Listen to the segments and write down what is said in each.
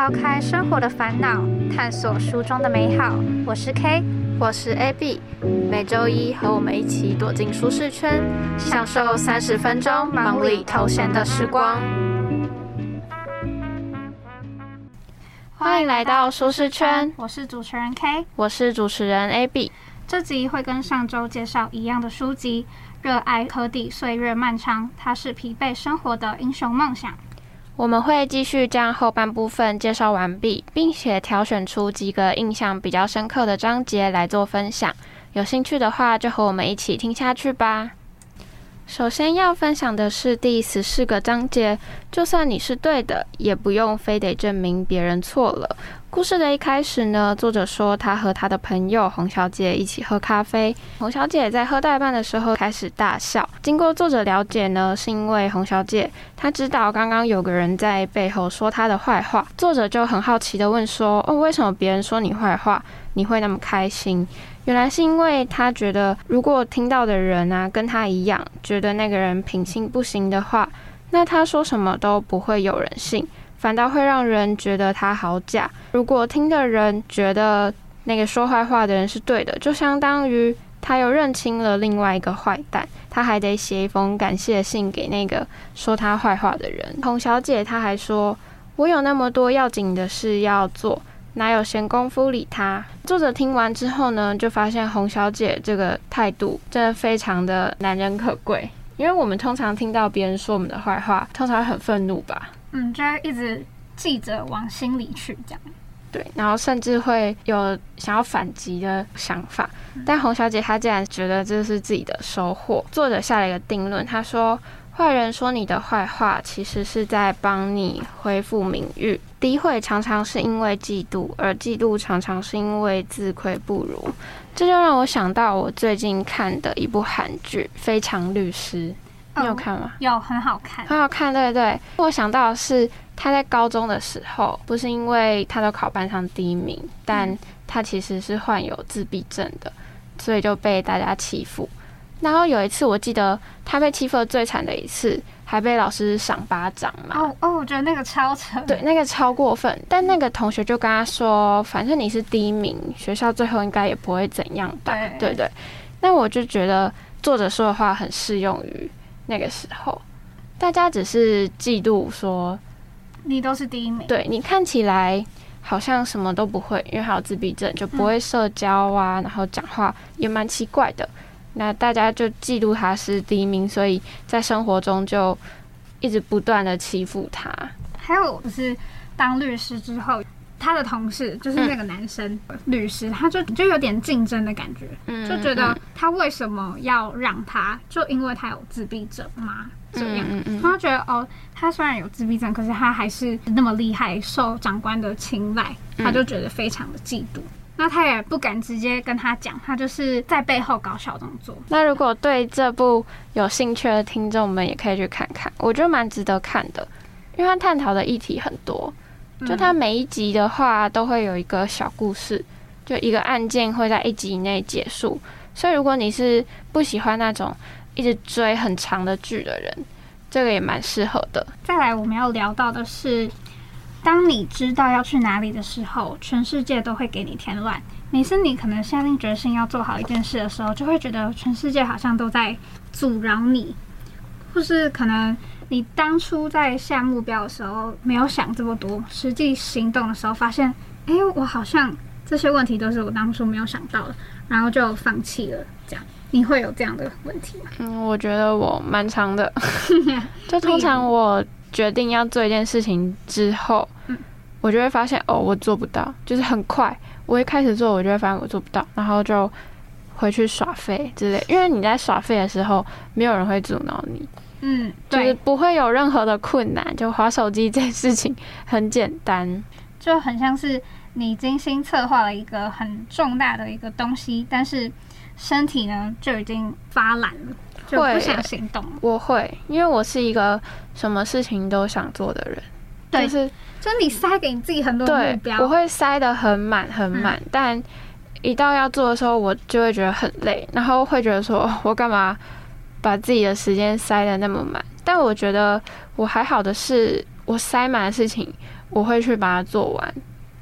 抛开生活的烦恼，探索书中的美好。我是 K，我是 AB，每周一和我们一起躲进舒适圈，享受三十分钟忙里偷闲的时光。欢迎来到舒适圈，我是主持人 K，我是主持人 AB。这集会跟上周介绍一样的书籍，《热爱科底岁月漫长》，它是疲惫生活的英雄梦想。我们会继续将后半部分介绍完毕，并且挑选出几个印象比较深刻的章节来做分享。有兴趣的话，就和我们一起听下去吧。首先要分享的是第十四个章节，就算你是对的，也不用非得证明别人错了。故事的一开始呢，作者说他和他的朋友洪小姐一起喝咖啡，洪小姐在喝代半的时候开始大笑。经过作者了解呢，是因为洪小姐她知道刚刚有个人在背后说她的坏话，作者就很好奇的问说：“哦，为什么别人说你坏话，你会那么开心？”原来是因为他觉得，如果听到的人啊跟他一样，觉得那个人品性不行的话，那他说什么都不会有人信。反倒会让人觉得他好假。如果听的人觉得那个说坏话的人是对的，就相当于他又认清了另外一个坏蛋，他还得写一封感谢信给那个说他坏话的人。洪小姐她还说：“我有那么多要紧的事要做，哪有闲工夫理他？”作者听完之后呢，就发现洪小姐这个态度真的非常的难人可贵。因为我们通常听到别人说我们的坏话，通常很愤怒吧。嗯，就会一直记着往心里去，这样。对，然后甚至会有想要反击的想法。但洪小姐她竟然觉得这是自己的收获。作者下了一个定论，他说：“坏人说你的坏话，其实是在帮你恢复名誉。诋毁常常是因为嫉妒，而嫉妒常常是因为自愧不如。”这就让我想到我最近看的一部韩剧《非常律师》。你有看吗？有，很好看，很好看，对对。我想到的是他在高中的时候，不是因为他都考班上第一名，但他其实是患有自闭症的，所以就被大家欺负。然后有一次，我记得他被欺负的最惨的一次，还被老师赏巴掌嘛。哦哦，我觉得那个超扯，对，那个超过分。但那个同学就跟他说：“反正你是第一名，学校最后应该也不会怎样吧？”对对。那我就觉得作者说的话很适用于。那个时候，大家只是嫉妒说你都是第一名，对你看起来好像什么都不会，因为还有自闭症，就不会社交啊，然后讲话也蛮奇怪的。那大家就嫉妒他是第一名，所以在生活中就一直不断的欺负他。还有就是当律师之后。他的同事就是那个男生律师，他就就有点竞争的感觉，就觉得他为什么要让他？就因为他有自闭症吗？这样，他觉得哦，他虽然有自闭症，可是他还是那么厉害，受长官的青睐，他就觉得非常的嫉妒。那他也不敢直接跟他讲，他就是在背后搞小动作。那如果对这部有兴趣的听众们，也可以去看看，我觉得蛮值得看的，因为他探讨的议题很多。就他每一集的话，都会有一个小故事，就一个案件会在一集以内结束。所以如果你是不喜欢那种一直追很长的剧的人，这个也蛮适合的。再来，我们要聊到的是，当你知道要去哪里的时候，全世界都会给你添乱。每次你可能下定决心要做好一件事的时候，就会觉得全世界好像都在阻挠你，或是可能。你当初在下目标的时候没有想这么多，实际行动的时候发现，哎，我好像这些问题都是我当初没有想到的，然后就放弃了。这样，你会有这样的问题吗？嗯，我觉得我蛮长的，就通常我决定要做一件事情之后，嗯，我就会发现哦，我做不到，就是很快，我一开始做，我就会发现我做不到，然后就回去耍废之类。因为你在耍废的时候，没有人会阻挠你。嗯，就是不会有任何的困难，就划手机这件事情很简单，就很像是你精心策划了一个很重大的一个东西，但是身体呢就已经发懒了，就不想行动。我会，因为我是一个什么事情都想做的人，就是，就你塞给你自己很多目标，我会塞的很满很满，但一到要做的时候，我就会觉得很累，然后会觉得说我干嘛？把自己的时间塞的那么满，但我觉得我还好的是，我塞满的事情，我会去把它做完。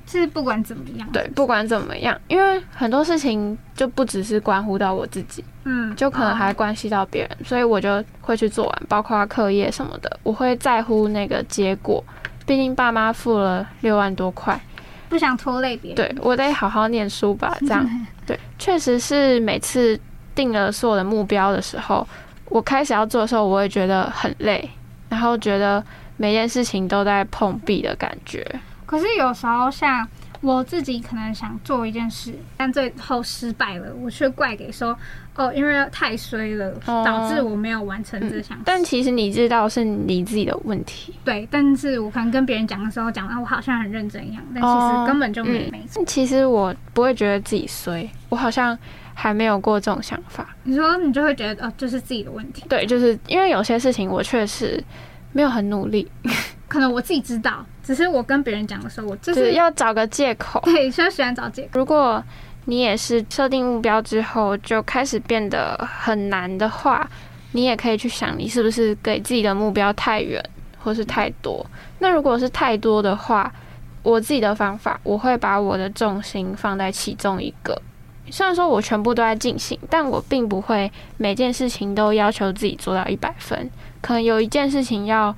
是不管怎么样，对，不管怎么样，因为很多事情就不只是关乎到我自己，嗯，就可能还关系到别人，所以我就会去做完，包括课业什么的，我会在乎那个结果。毕竟爸妈付了六万多块，不想拖累别人，对我得好好念书吧。这样，对，确实是每次定了所有的目标的时候，我开始要做的时候，我会觉得很累，然后觉得每件事情都在碰壁的感觉。可是有时候，像我自己可能想做一件事，但最后失败了，我却怪给说哦，因为太衰了，导致我没有完成这项。但其实你知道是你自己的问题。对，但是我可能跟别人讲的时候，讲啊我好像很认真一样，但其实根本就没没。其实我不会觉得自己衰，我好像还没有过这种想法。你说你就会觉得哦，这是自己的问题。对，就是因为有些事情我确实没有很努力。可能我自己知道，只是我跟别人讲的时候，我就是要找个借口。对，就喜欢找借口。如果你也是设定目标之后就开始变得很难的话，你也可以去想，你是不是给自己的目标太远，或是太多。那如果是太多的话，我自己的方法，我会把我的重心放在其中一个。虽然说我全部都在进行，但我并不会每件事情都要求自己做到一百分。可能有一件事情要。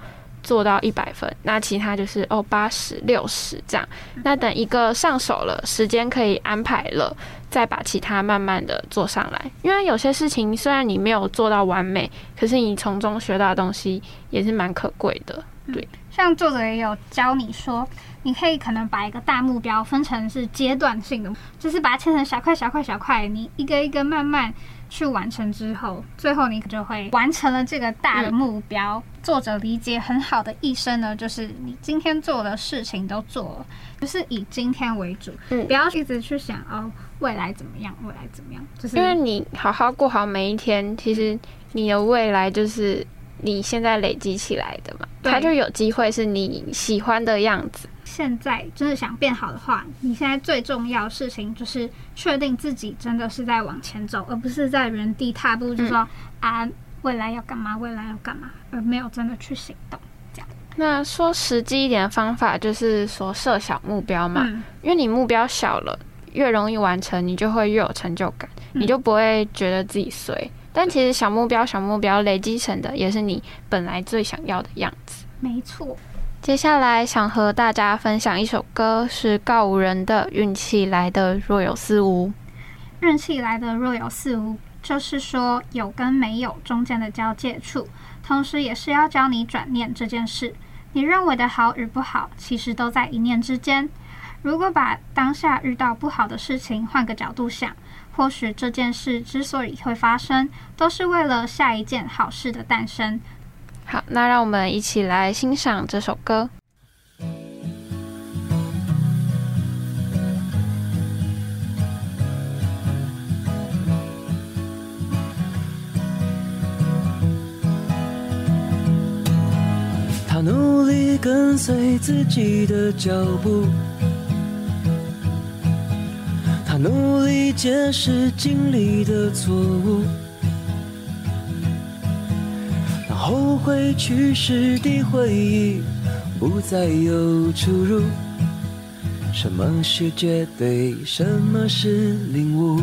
做到一百分，那其他就是哦八十六十这样。那等一个上手了，时间可以安排了，再把其他慢慢的做上来。因为有些事情虽然你没有做到完美，可是你从中学到的东西也是蛮可贵的。对，像作者也有教你说，你可以可能把一个大目标分成是阶段性的，就是把它切成小块小块小块，你一个一个慢慢。去完成之后，最后你就会完成了这个大的目标。作者理解很好的一生呢，就是你今天做的事情都做了，就是以今天为主，嗯，不要一直去想哦未来怎么样，未来怎么样，就是因为你好好过好每一天，其实你的未来就是你现在累积起来的嘛，它就有机会是你喜欢的样子。现在真的想变好的话，你现在最重要的事情就是确定自己真的是在往前走，而不是在原地踏步，就说啊未来要干嘛，未来要干嘛，而没有真的去行动。这样。那说实际一点的方法，就是说设小目标嘛，因为你目标小了，越容易完成，你就会越有成就感，你就不会觉得自己衰。但其实小目标、小目标累积成的，也是你本来最想要的样子。没错。接下来想和大家分享一首歌，是告五人的《运气来的若有似无》。运气来的若有似无，就是说有跟没有中间的交界处，同时也是要教你转念这件事。你认为的好与不好，其实都在一念之间。如果把当下遇到不好的事情换个角度想，或许这件事之所以会发生，都是为了下一件好事的诞生。好，那让我们一起来欣赏这首歌。他努力跟随自己的脚步，他努力解释经历的错误。当后悔去时的回忆，不再有出入。什么是绝对，什么是领悟？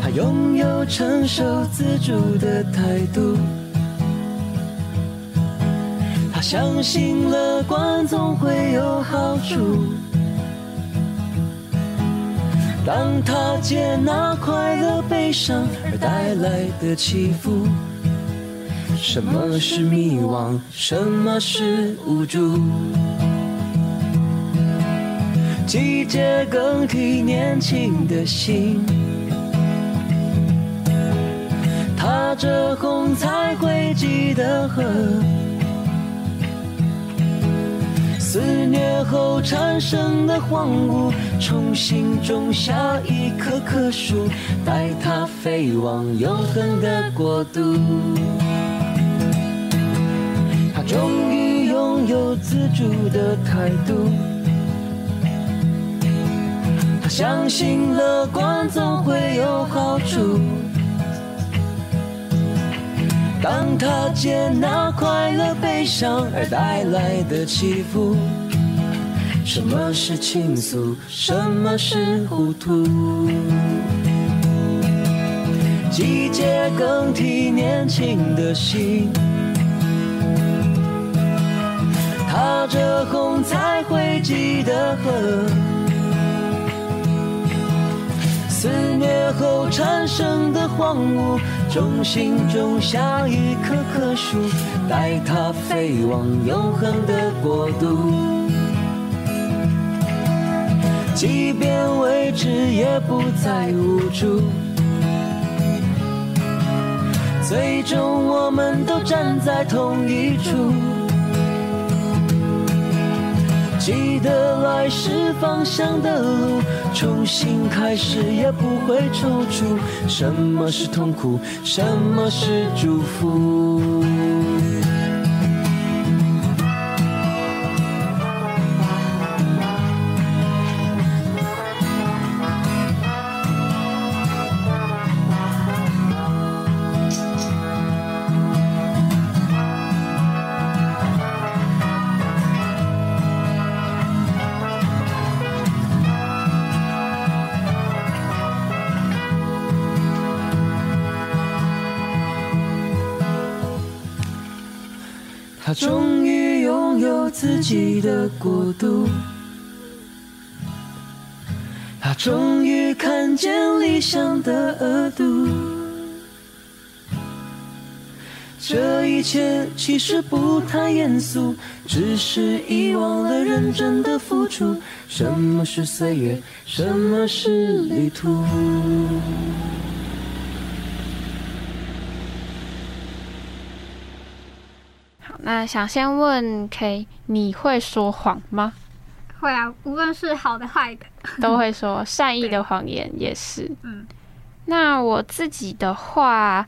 他拥有承受自主的态度。他相信乐观总会有好处。当他接纳快乐、悲伤而带来的起伏，什么是迷惘？什么是无助？季节更替，年轻的心，踏着红彩汇集的河。肆虐后产生的荒芜，重新种下一棵棵树，带它飞往永恒的国度。他终于拥有自主的态度，他相信乐观总会有好处。当他接纳快乐、悲伤而带来的起伏，什么是倾诉，什么是糊涂？季节更替，年轻的心，踏着红彩会记的河，肆后产生的荒芜。中心种下一棵棵树，带它飞往永恒的国度。即便未知，也不再无助。最终，我们都站在同一处。记得来时方向的路，重新开始也不会踌躇。什么是痛苦？什么是祝福？终于拥有自己的国度，他终于看见理想的额度。这一切其实不太严肃，只是遗忘了认真的付出。什么是岁月？什么是旅途？那想先问 K，你会说谎吗？会啊，无论是好的坏的，都会说。善意的谎言也是。嗯，那我自己的话，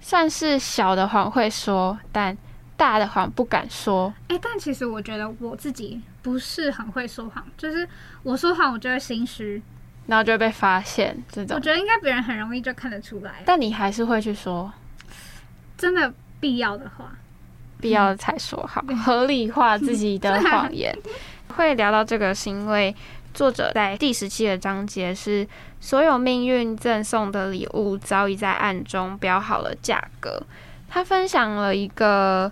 算是小的谎会说，但大的谎不敢说。哎、但其实我觉得我自己不是很会说谎，就是我说谎我就会心虚，然后就会被发现这种。我觉得应该别人很容易就看得出来，但你还是会去说，真的必要的话，必要才说好，合理化自己的谎言。会聊到这个，是因为作者在第十七个章节是所有命运赠送的礼物早已在暗中标好了价格。他分享了一个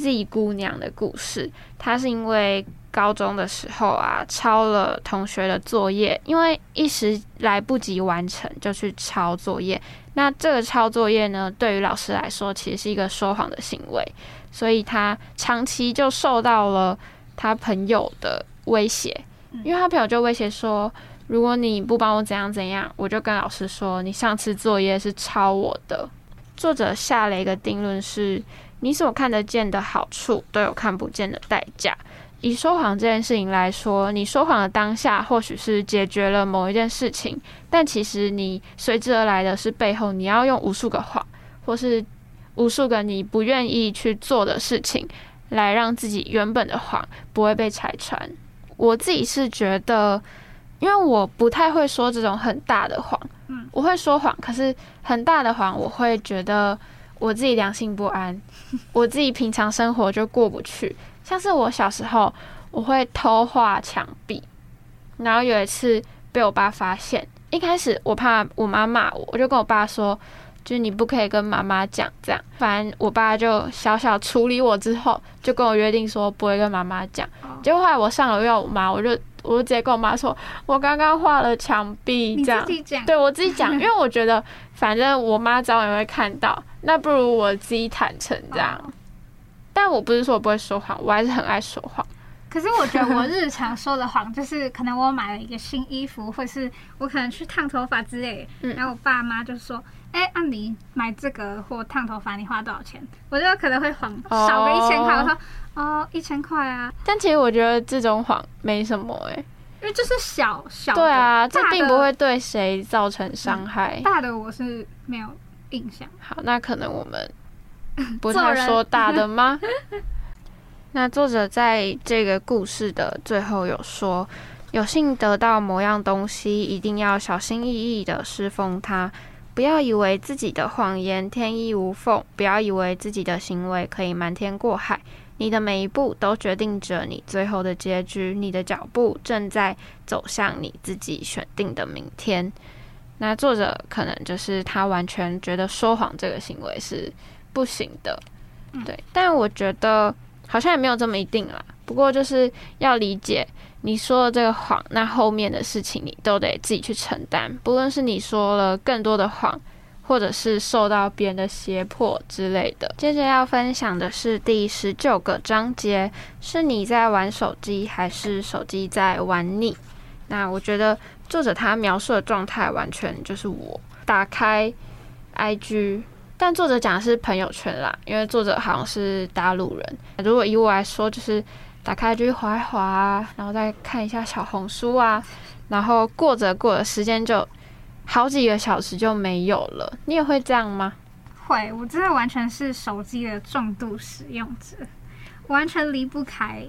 Z 姑娘的故事，她是因为高中的时候啊抄了同学的作业，因为一时来不及完成，就去抄作业。那这个抄作业呢，对于老师来说，其实是一个说谎的行为，所以她长期就受到了她朋友的威胁，因为她朋友就威胁说，如果你不帮我怎样怎样，我就跟老师说你上次作业是抄我的。作者下了一个定论是：你所看得见的好处，都有看不见的代价。以说谎这件事情来说，你说谎的当下或许是解决了某一件事情，但其实你随之而来的是背后你要用无数个谎，或是无数个你不愿意去做的事情，来让自己原本的谎不会被拆穿。我自己是觉得，因为我不太会说这种很大的谎，嗯，我会说谎，可是很大的谎，我会觉得我自己良心不安，我自己平常生活就过不去。像是我小时候，我会偷画墙壁，然后有一次被我爸发现。一开始我怕我妈骂我，我就跟我爸说，就是你不可以跟妈妈讲这样。反正我爸就小小处理我之后，就跟我约定说不会跟妈妈讲。结果后来我上楼遇到我妈，我就我就直接跟我妈说，我刚刚画了墙壁这样对我自己讲，因为我觉得反正我妈早晚也会看到，那不如我自己坦诚这样。哦但我不是说我不会说谎，我还是很爱说谎。可是我觉得我日常说的谎，就是可能我买了一个新衣服，或是我可能去烫头发之类然后我爸妈就说：“哎、按、你买这个或烫头发，你花多少钱？”我就可能会谎哦少个一千块，我说：“哦，一千块啊。但其实我觉得这种谎没什么诶、”因为这是小小的对啊，这并不会对谁造成伤害。大的，我是没有印象。好，那可能我们不做人太说大的吗？那作者在这个故事的最后有说，有幸得到某样东西，一定要小心翼翼的侍奉它，不要以为自己的谎言天衣无缝，不要以为自己的行为可以瞒天过海。你的每一步都决定着你最后的结局，你的脚步正在走向你自己选定的明天。那作者可能就是他完全觉得说谎这个行为是不行的，对。但我觉得好像也没有这么一定啦。不过就是要理解你说的这个谎，那后面的事情你都得自己去承担。不论是你说了更多的谎，或者是受到别人的胁迫之类的。接着要分享的是第十九个章节：是你在玩手机，还是手机在玩你？那我觉得。作者他描述的状态完全就是我打开 IG，但作者讲的是朋友圈啦，因为作者好像是大陆人。如果以我来说，就是打开 IG 滑一滑，然后再看一下小红书啊，然后过着过着时间就好几个小时就没有了。你也会这样吗？会，我真的完全是手机的重度使用者，完全离不开。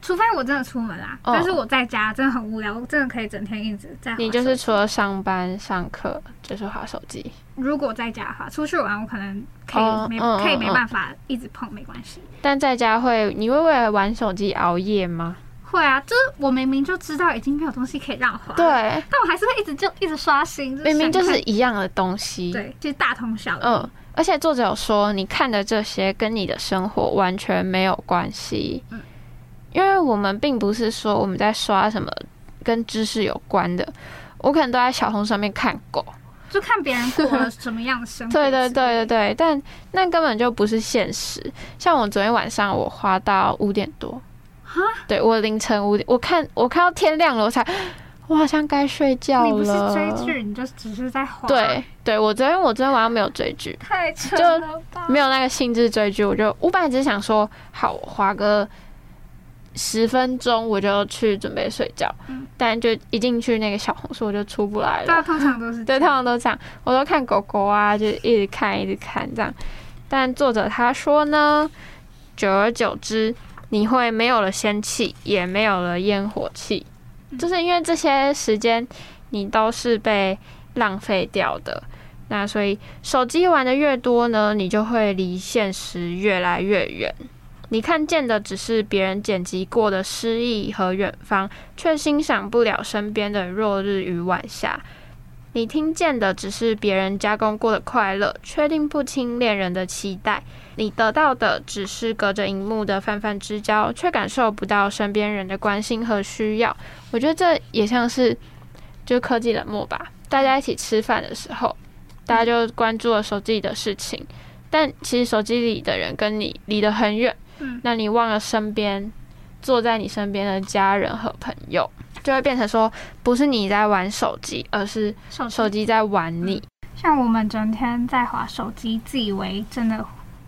除非我真的出门啦，但是我在家真的很无聊，我真的可以整天一直在。你就是除了上班上课就是划手机。如果在家的话，出去玩我可能可以没可以没办法一直碰，没关系。但在家会，你会为了玩手机熬夜吗？会啊，就是我明明就知道已经没有东西可以让滑，对，但我还是会一直就一直刷新。明明就是一样的东西，对，其实大同小异。嗯，而且作者有说，你看的这些跟你的生活完全没有关系。嗯。因为我们并不是说我们在刷什么跟知识有关的，我可能都在小红上面看狗，就看别人过了什么样的生活。对对对对对，但那根本就不是现实。像我昨天晚上我花到五点多，哈，对我凌晨五点，我看我看到天亮了，我才我好像该睡觉了。你不是追剧，你就只是在滑。对对，我昨天我昨天晚上没有追剧，太扯了吧？没有那个兴致追剧，我就我本来只是想说，好滑个。十分钟我就去准备睡觉，但就一进去那个小红书我就出不来了。对，通常都是对，通常都这样。我都看狗狗啊，就一直看，一直看这样。但作者他说呢，久而久之，你会没有了仙气，也没有了烟火气，就是因为这些时间你都是被浪费掉的。那所以手机玩的越多呢，你就会离现实越来越远。你看见的只是别人剪辑过的诗意和远方，却欣赏不了身边的落日与晚霞。你听见的只是别人加工过的快乐，确定不清恋人的期待。你得到的只是隔着荧幕的泛泛之交，却感受不到身边人的关心和需要。我觉得这也像是就科技冷漠吧。大家一起吃饭的时候，大家就关注了手机里的事情，但其实手机里的人跟你离得很远。那你忘了身边坐在你身边的家人和朋友，就会变成说，不是你在玩手机，而是手机在玩你。像我们整天在划手机，自以为真的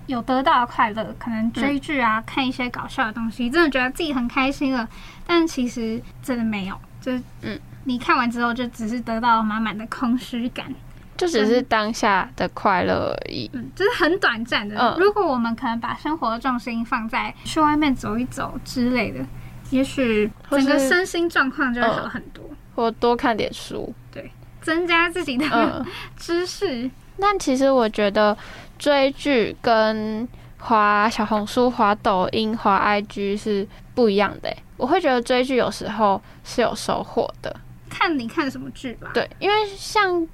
有得到快乐，可能追剧啊，看一些搞笑的东西，真的觉得自己很开心了。但其实真的没有，就是嗯，你看完之后就只是得到满满的空虚感。就只是当下的快乐而已，嗯，就是很短暂的。如果我们可能把生活的重心放在去外面走一走之类的，也许整个身心状况就会好很多。或多看点书，对，增加自己的 知识。但其实我觉得追剧跟滑小红书、滑抖音、滑 IG 是不一样的。我会觉得追剧有时候是有收获的，看你看什么剧吧。对，因为像。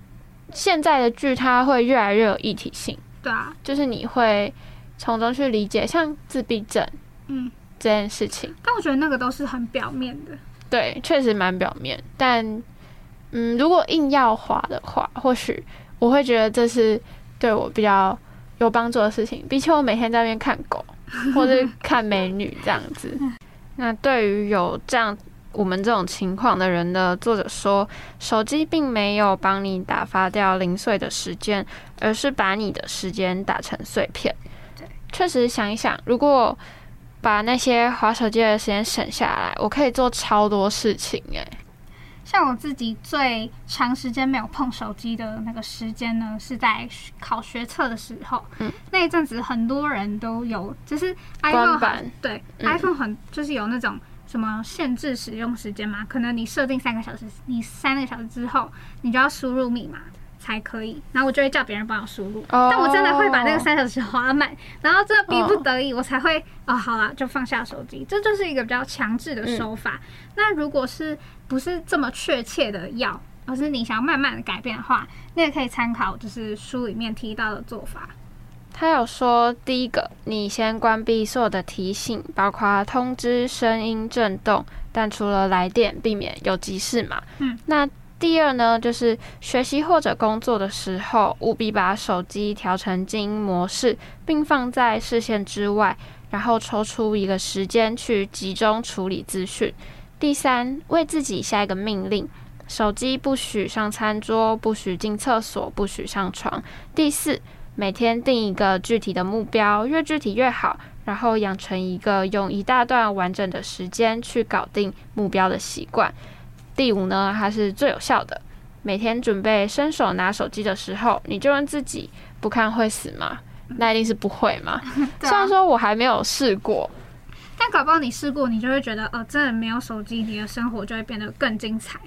现在的剧它会越来越有议题性，对啊，就是你会从中去理解像自闭症，嗯，这件事情。但我觉得那个都是很表面的，对，确实蛮表面。但，嗯，如果硬要划的话，或许我会觉得这是对我比较有帮助的事情，比起我每天在那边看狗 或者看美女这样子。那对于有这样。我们这种情况的人呢，作者说，手机并没有帮你打发掉零碎的时间，而是把你的时间打成碎片。对，确实想一想，如果把那些划手机的时间省下来，我可以做超多事情。诶，像我自己最长时间没有碰手机的那个时间呢，是在考学测的时候。嗯，那一阵子很多人都有，就是 iPhone 对 iPhone 很就是有那种。什么限制使用时间嘛？可能你设定三个小时，你三个小时之后，你就要输入密码，才可以，然后我就会叫别人帮我输入，哦但我真的会把那个三小时花满，然后真的逼不得已，我才会哦，好啦，就放下手机，这就是一个比较强制的手法。那如果是不是这么确切的要，而是你想要慢慢的改变的话，你也可以参考就是书里面提到的做法。他有说，第一个，你先关闭所有的提醒，包括通知、声音、震动，但除了来电，避免有急事嘛。嗯。那第二呢，就是学习或者工作的时候，务必把手机调成静音模式，并放在视线之外，然后抽出一个时间去集中处理资讯。第三，为自己下一个命令。手机不许上餐桌，不许进厕所，不许上床。第四，每天定一个具体的目标，越具体越好，然后养成一个用一大段完整的时间去搞定目标的习惯。第五呢，它是最有效的。每天准备伸手拿手机的时候，你就问自己：不看会死吗？那一定是不会嘛。对虽然啊，说我还没有试过，但搞不好你试过，你就会觉得，哦，真的没有手机，你的生活就会变得更精彩。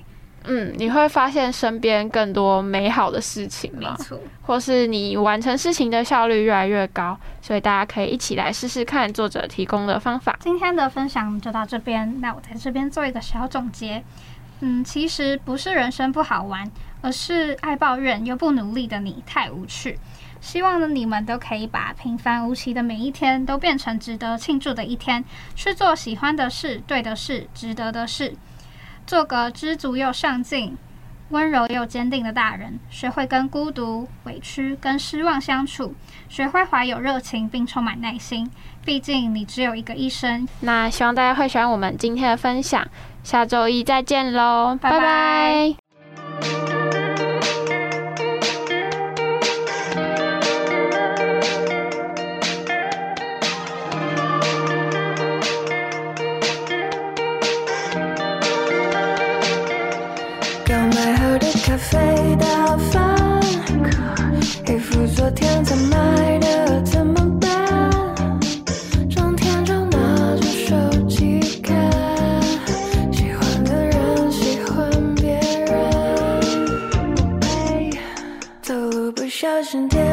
嗯，你会发现身边更多美好的事情嘛，没错，或是你完成事情的效率越来越高，所以大家可以一起来试试看作者提供的方法。今天的分享就到这边，那我在这边做一个小总结。嗯，其实不是人生不好玩，而是爱抱怨又不努力的你太无趣。希望呢，你们都可以把平凡无奇的每一天都变成值得庆祝的一天，去做喜欢的事、对的事、值得的事，做个知足又上进、温柔又坚定的大人，学会跟孤独、委屈跟失望相处，学会怀有热情并充满耐心。毕竟你只有一个一生，那希望大家会喜欢我们今天的分享，下周一再见喽，拜拜。拜拜神殿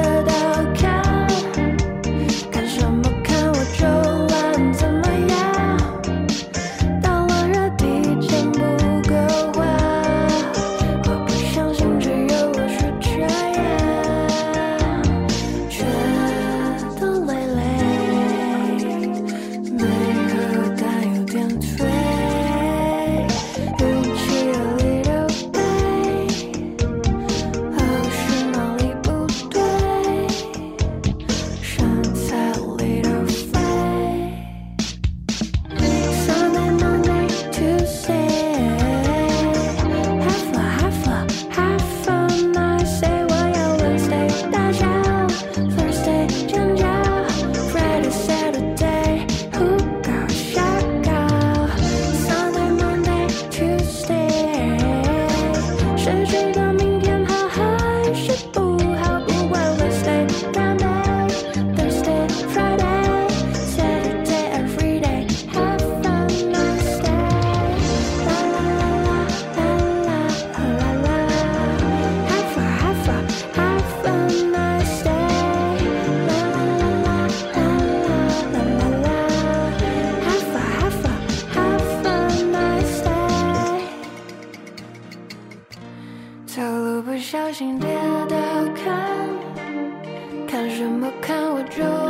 how it drove.